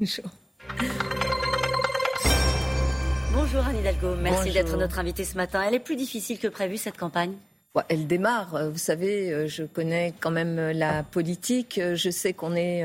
Bonjour. Bonjour Anne Hidalgo, merci d'être notre invitée ce matin. Elle est plus difficile que prévu cette campagne? Elle démarre. Vous savez, euh, je connais quand même euh, la politique. Euh, je sais qu'on est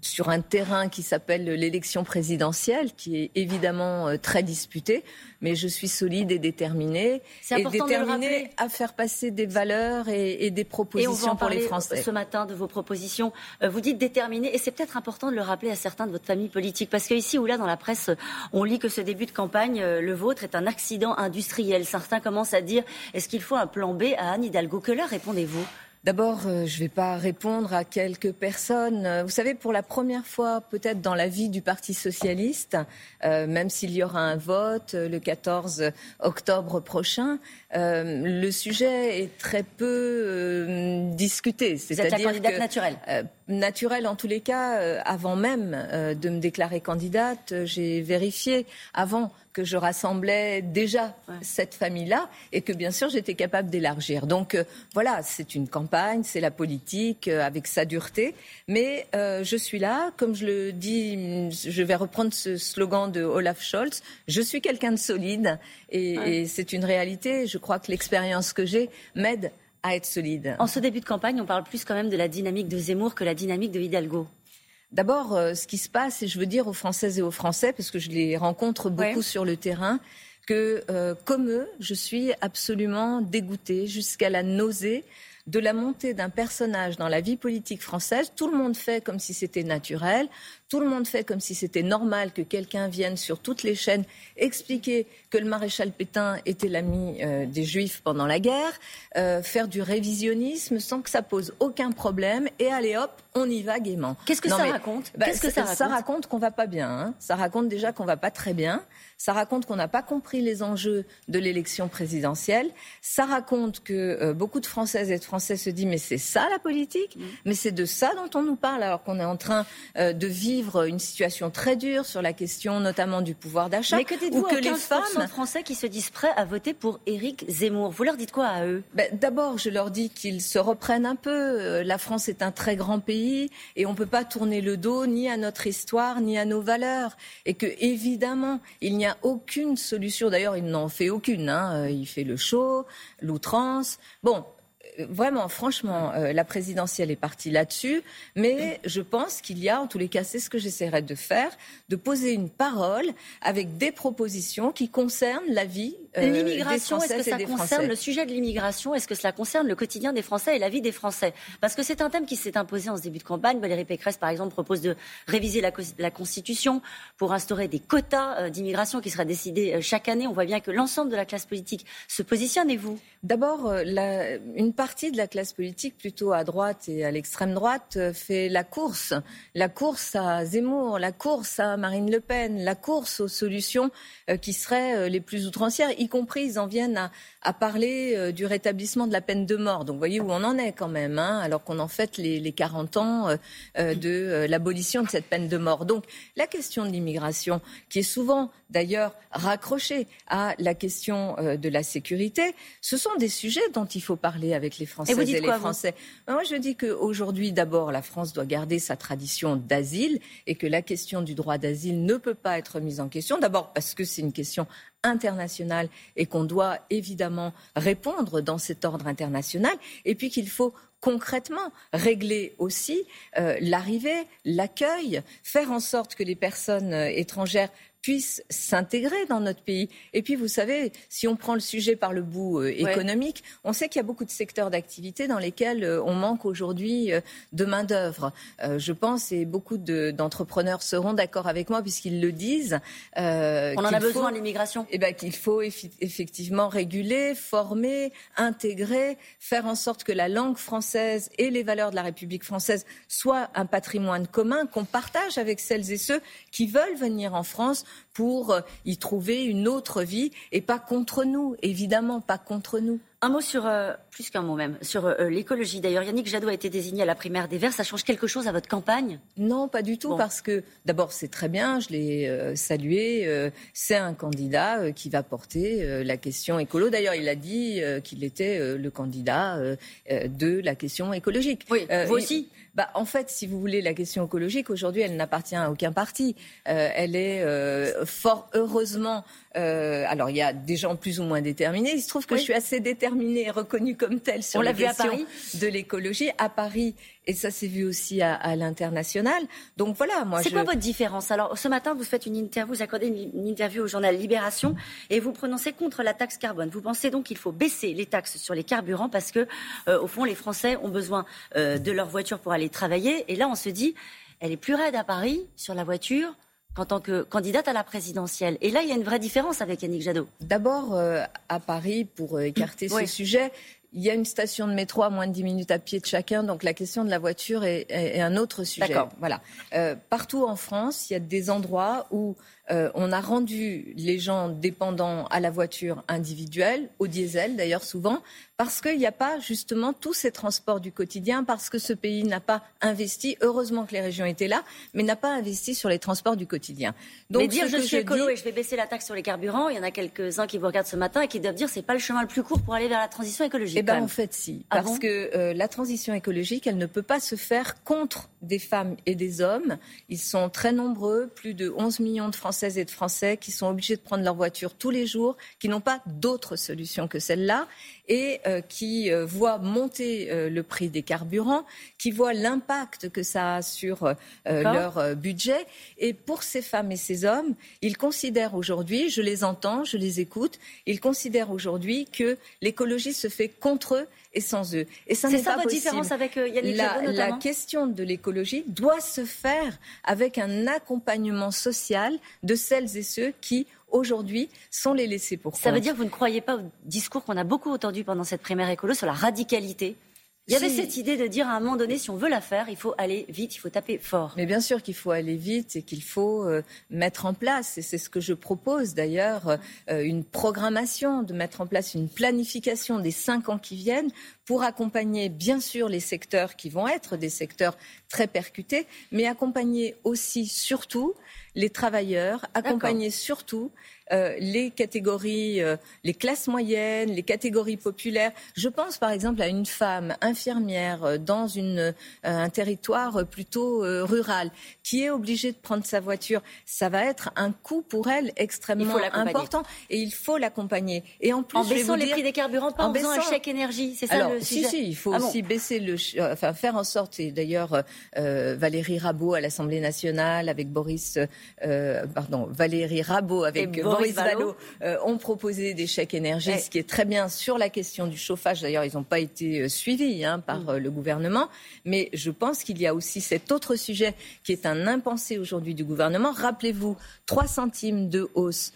sur un terrain qui s'appelle l'élection présidentielle, qui est évidemment très disputé. Mais je suis solide et déterminée. Et déterminée à faire passer des valeurs et, des propositions pour les Français. Ce matin, de vos propositions, vous dites déterminée. Et c'est peut-être important de le rappeler à certains de votre famille politique. Parce qu'ici ou là, dans la presse, on lit que ce début de campagne, le vôtre, est un accident industriel. Certains commencent à dire est-ce qu'il faut un plan B Anne Hidalgo. Que leur répondez-vous? D'abord, euh, je ne vais pas répondre à quelques personnes. Euh, vous savez, pour la première fois, peut-être dans la vie du Parti socialiste, euh, même s'il y aura un vote le 14 octobre prochain, le sujet est très peu discuté. C'est-à-dire la candidate naturelle Naturelle en tous les cas. avant même de me déclarer candidate, j'ai vérifié avant que je rassemblais déjà cette famille-là et que bien sûr j'étais capable d'élargir. Donc voilà, c'est une campagne c'est la politique euh, avec sa dureté. Mais euh, je suis là, comme je le dis, je vais reprendre ce slogan de Olaf Scholz, je suis quelqu'un de solide et, c'est une réalité. Je crois que l'expérience que j'ai m'aide à être solide. En ce début de campagne, on parle plus quand même de la dynamique de Zemmour que la dynamique de Hidalgo. D'abord, euh, ce qui se passe, et je veux dire aux Françaises et aux Français, parce que je les rencontre beaucoup sur le terrain, que comme eux, je suis absolument dégoûtée jusqu'à la nausée de la montée d'un personnage dans la vie politique française. Tout le monde fait comme si c'était naturel, tout le monde fait comme si c'était normal que quelqu'un vienne sur toutes les chaînes expliquer que le maréchal Pétain était l'ami euh, des Juifs pendant la guerre, euh, faire du révisionnisme sans que ça pose aucun problème, et allez hop, on y va gaiement. Qu'est-ce que, ça raconte? bah, Qu'est-ce que ça raconte Ça raconte qu'on va pas bien. Hein. Ça raconte déjà qu'on va pas très bien. Ça raconte qu'on n'a pas compris les enjeux de l'élection présidentielle. Ça raconte que euh, beaucoup de Françaises et de Français se disent mais c'est ça la politique mm. Mais c'est de ça dont on nous parle alors qu'on est en train euh, de vivre une situation très dure sur la question notamment du pouvoir d'achat. Mais que dites-vous que les femmes Français qui se disent prêts à voter pour Éric Zemmour Vous leur dites quoi à eux? Ben, D'abord, je leur dis qu'ils se reprennent un peu. Euh, la France est un très grand pays et on ne peut pas tourner le dos ni à notre histoire ni à nos valeurs et que évidemment il n'y a aucune solution. D'ailleurs, il n'en fait aucune. Hein. Il fait le show, l'outrance. Bon, vraiment, franchement, euh, la présidentielle est partie là-dessus, mais je pense qu'il y a, en tous les cas, c'est ce que j'essaierai de faire, de poser une parole avec des propositions qui concernent la vie euh, l'immigration. Est-ce que ça concerne le sujet de l'immigration? Est-ce que cela concerne le quotidien des Français et la vie des Français? Parce que c'est un thème qui s'est imposé en ce début de campagne. Valérie Pécresse, par exemple, propose de réviser la, la Constitution pour instaurer des quotas euh, d'immigration qui seraient décidés chaque année. On voit bien que l'ensemble de la classe politique se positionne. Et vous? D'abord, une partie de la classe politique, plutôt à droite et à l'extrême droite, euh, fait la course. La course à Zemmour, la course à Marine Le Pen, la course aux solutions euh, qui seraient euh, les plus outrancières, y compris ils en viennent à, parler du rétablissement de la peine de mort. Donc vous voyez où on en est quand même, hein, alors qu'on en fête les, les 40 ans de l'abolition de cette peine de mort. Donc la question de l'immigration, qui est souvent d'ailleurs raccrochée à la question de la sécurité, ce sont des sujets dont il faut parler avec les Françaises et, les Français. Moi, je dis qu'aujourd'hui, d'abord, la France doit garder sa tradition d'asile et que la question du droit d'asile ne peut pas être mise en question. D'abord parce que c'est une question internationale et qu'on doit évidemment répondre dans cet ordre international. Et puis qu'il faut concrètement régler aussi euh, l'arrivée, l'accueil, faire en sorte que les personnes euh, étrangères puissent s'intégrer dans notre pays. Et puis, vous savez, si on prend le sujet par le bout euh, économique, on sait qu'il y a beaucoup de secteurs d'activité dans lesquels euh, on manque aujourd'hui euh, de main-d'œuvre. je pense, et beaucoup d'entrepreneurs seront d'accord avec moi puisqu'ils le disent. on en a besoin, l'immigration. Eh ben, qu'il faut effectivement réguler, former, intégrer, faire en sorte que la langue française et les valeurs de la République française soient un patrimoine commun qu'on partage avec celles et ceux qui veulent venir en France pour euh, y trouver une autre vie et pas contre nous, évidemment pas contre nous. Un mot sur euh, plus qu'un mot même, sur euh, l'écologie. D'ailleurs, Yannick Jadot a été désigné à la primaire des Verts. Ça change quelque chose à votre campagne? Non, pas du tout, parce que d'abord, c'est très bien, je l'ai euh, salué. C'est un candidat qui va porter la question écolo. D'ailleurs, il a dit qu'il était le candidat de la question écologique. Oui, vous aussi? Bah, En fait, si vous voulez, la question écologique, aujourd'hui, elle n'appartient à aucun parti. elle est fort heureusement euh, alors, il y a des gens plus ou moins déterminés. Il se trouve que je suis assez déterminée et reconnue comme telle sur la question de l'écologie à Paris. Et ça s'est vu aussi à, l'international. Donc voilà, moi. C'est quoi votre différence? Alors, ce matin, vous faites une interview, vous accordez une, interview au journal Libération et vous prononcez contre la taxe carbone. Vous pensez donc qu'il faut baisser les taxes sur les carburants parce que, euh, au fond, les Français ont besoin euh, de leur voiture pour aller travailler. Et là, on se dit, elle est plus raide à Paris sur la voiture en tant que candidate à la présidentielle. Et là, il y a une vraie différence avec Yannick Jadot. D'abord, euh, à Paris, pour euh, écarter ce sujet, il y a une station de métro à moins de 10 minutes à pied de chacun, donc la question de la voiture est, un autre sujet. Voilà. Euh, partout en France, il y a des endroits où euh, on a rendu les gens dépendants à la voiture individuelle, au diesel d'ailleurs souvent, parce qu'il n'y a pas justement tous ces transports du quotidien, parce que ce pays n'a pas investi, heureusement que les régions étaient là, mais n'a pas investi sur les transports du quotidien. Donc, mais dire je suis écolo et je vais baisser la taxe sur les carburants, il y en a quelques-uns qui vous regardent ce matin et qui doivent dire c'est pas le chemin le plus court pour aller vers la transition écologique. Eh bien en fait si, ah parce que euh, la transition écologique, elle ne peut pas se faire contre des femmes et des hommes. Ils sont très nombreux, plus de 11 millions de Français et de Français qui sont obligés de prendre leur voiture tous les jours, qui n'ont pas d'autre solution que celle-là et euh, qui euh, voient monter euh, le prix des carburants, qui voient l'impact que ça a sur leur budget. Et pour ces femmes et ces hommes, ils considèrent aujourd'hui, je les entends, je les écoute, ils considèrent aujourd'hui que l'écologie se fait contre eux et sans eux. Et ça n'est ça votre différence avec Yannick la, la question de l'écologie doit se faire avec un accompagnement social de celles et ceux qui aujourd'hui sont les laissés pour Ça veut dire que vous ne croyez pas au discours qu'on a beaucoup entendu pendant cette primaire écolo sur la radicalité il y avait cette idée de dire à un moment donné, si on veut la faire, il faut aller vite, il faut taper fort. Mais bien sûr qu'il faut aller vite et qu'il faut euh, mettre en place, et c'est ce que je propose d'ailleurs, euh, une programmation, de mettre en place une planification des cinq ans qui viennent pour accompagner bien sûr les secteurs qui vont être des secteurs très percutés, mais accompagner aussi surtout les travailleurs, accompagner surtout euh, les catégories, euh, les classes moyennes, les catégories populaires. Je pense par exemple à une femme infirmière euh, dans une, un territoire plutôt rural qui est obligée de prendre sa voiture. Ça va être un coût pour elle extrêmement important et il faut l'accompagner. Et en plus, en baissant les prix des carburants, pas en, faisant un chèque énergie, c'est ça le sujet. Si, si, il faut ah aussi baisser le, enfin faire en sorte. Et d'ailleurs, Valérie Rabault à l'Assemblée nationale avec Boris, pardon, Valérie Rabault avec Boris Boris Vallaud euh, ont proposé des chèques énergie, ce qui est très bien sur la question du chauffage. D'ailleurs, ils n'ont pas été euh, suivis hein, par mm. euh, le gouvernement. Mais je pense qu'il y a aussi cet autre sujet qui est un impensé aujourd'hui du gouvernement. Rappelez-vous, 3 centimes de hausse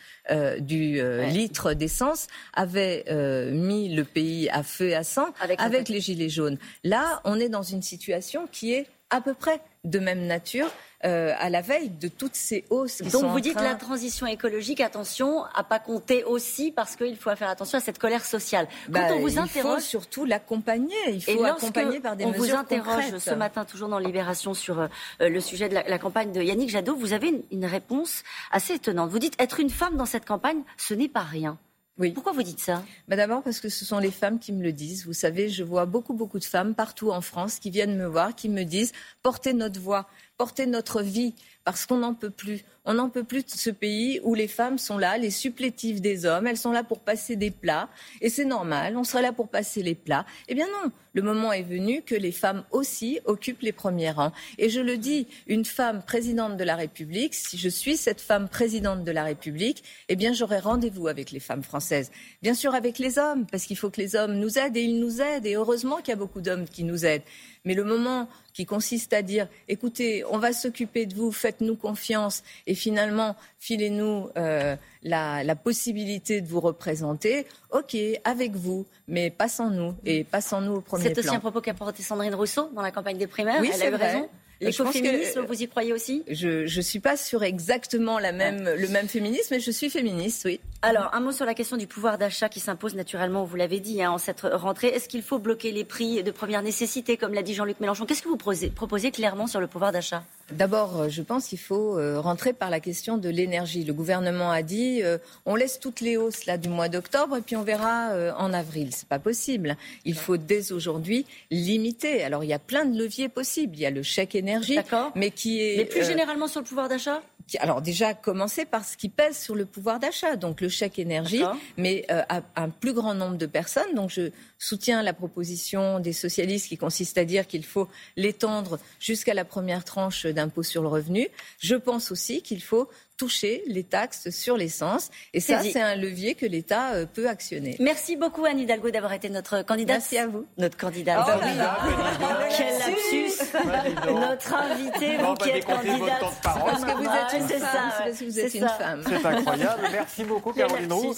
du litre d'essence avait mis le pays à feu et à sang avec les gilets jaunes. Là, on est dans une situation qui est à peu près de même nature. Euh, à la veille de toutes ces hausses qui Donc vous dites la transition écologique, attention à pas compter aussi parce qu'il faut faire attention à cette colère sociale. Quand bah, on vous interroge, il faut surtout l'accompagner. Il faut accompagner par des on mesures On vous interroge ce matin toujours dans Libération sur euh, le sujet de la, campagne de Yannick Jadot. Vous avez une, réponse assez étonnante. Vous dites être une femme dans cette campagne, ce n'est pas rien. Oui. Pourquoi vous dites ça? Bah D'abord parce que ce sont les femmes qui me le disent. Vous savez, je vois beaucoup, beaucoup de femmes partout en France qui viennent me voir, qui me disent portez notre voix porter notre vie parce qu'on n'en peut plus. On n'en peut plus de ce pays où les femmes sont là, les supplétives des hommes, elles sont là pour passer des plats, et c'est normal, on serait là pour passer les plats. Eh bien non, le moment est venu que les femmes aussi occupent les premiers rangs. Et je le dis, une femme présidente de la République, si je suis cette femme présidente de la République, eh bien j'aurai rendez-vous avec les femmes françaises. Bien sûr avec les hommes, parce qu'il faut que les hommes nous aident, et ils nous aident, et heureusement qu'il y a beaucoup d'hommes qui nous aident. Mais le moment qui consiste à dire écoutez, on va s'occuper de vous, faites-nous confiance et finalement filez-nous euh, la, possibilité de vous représenter, ok, avec vous, mais pas sans nous et pas sans nous au premier plan. C'est aussi un propos qu'a porté Sandrine Rousseau dans la campagne des primaires. Oui, Elle a eu raison. L'écoféminisme, vous y croyez aussi? Je ne suis pas sur exactement la même, le même féminisme, mais je suis féministe, oui. Alors, un mot sur la question du pouvoir d'achat qui s'impose naturellement, vous l'avez dit, hein, en cette rentrée. Est-ce qu'il faut bloquer les prix de première nécessité, comme l'a dit Jean-Luc Mélenchon? Qu'est-ce que vous proposez, proposez clairement sur le pouvoir d'achat? D'abord, euh, je pense qu'il faut euh, rentrer par la question de l'énergie. Le gouvernement a dit euh, on laisse toutes les hausses là du mois d'octobre et puis on verra en avril. C'est pas possible. Il faut dès aujourd'hui limiter. Alors il y a plein de leviers possibles. Il y a le chèque énergie, mais qui est mais plus généralement sur le pouvoir d'achat? alors déjà commencer par ce qui pèse sur le pouvoir d'achat, donc le chèque énergie, mais à un plus grand nombre de personnes. Donc je soutiens la proposition des socialistes qui consiste à dire qu'il faut l'étendre jusqu'à la première tranche d'impôt sur le revenu. Je pense aussi qu'il faut toucher les taxes sur l'essence. Et ça, c'est un levier que l'État euh, peut actionner. Merci beaucoup, Anne Hidalgo, d'avoir été notre candidate. Merci à vous. Notre candidate. Oh, oui. Quel lapsus Notre invité, vous qui êtes candidate. Parce que vous êtes une femme. C'est parce que vous êtes une femme. C'est incroyable. Merci beaucoup, Caroline Roux.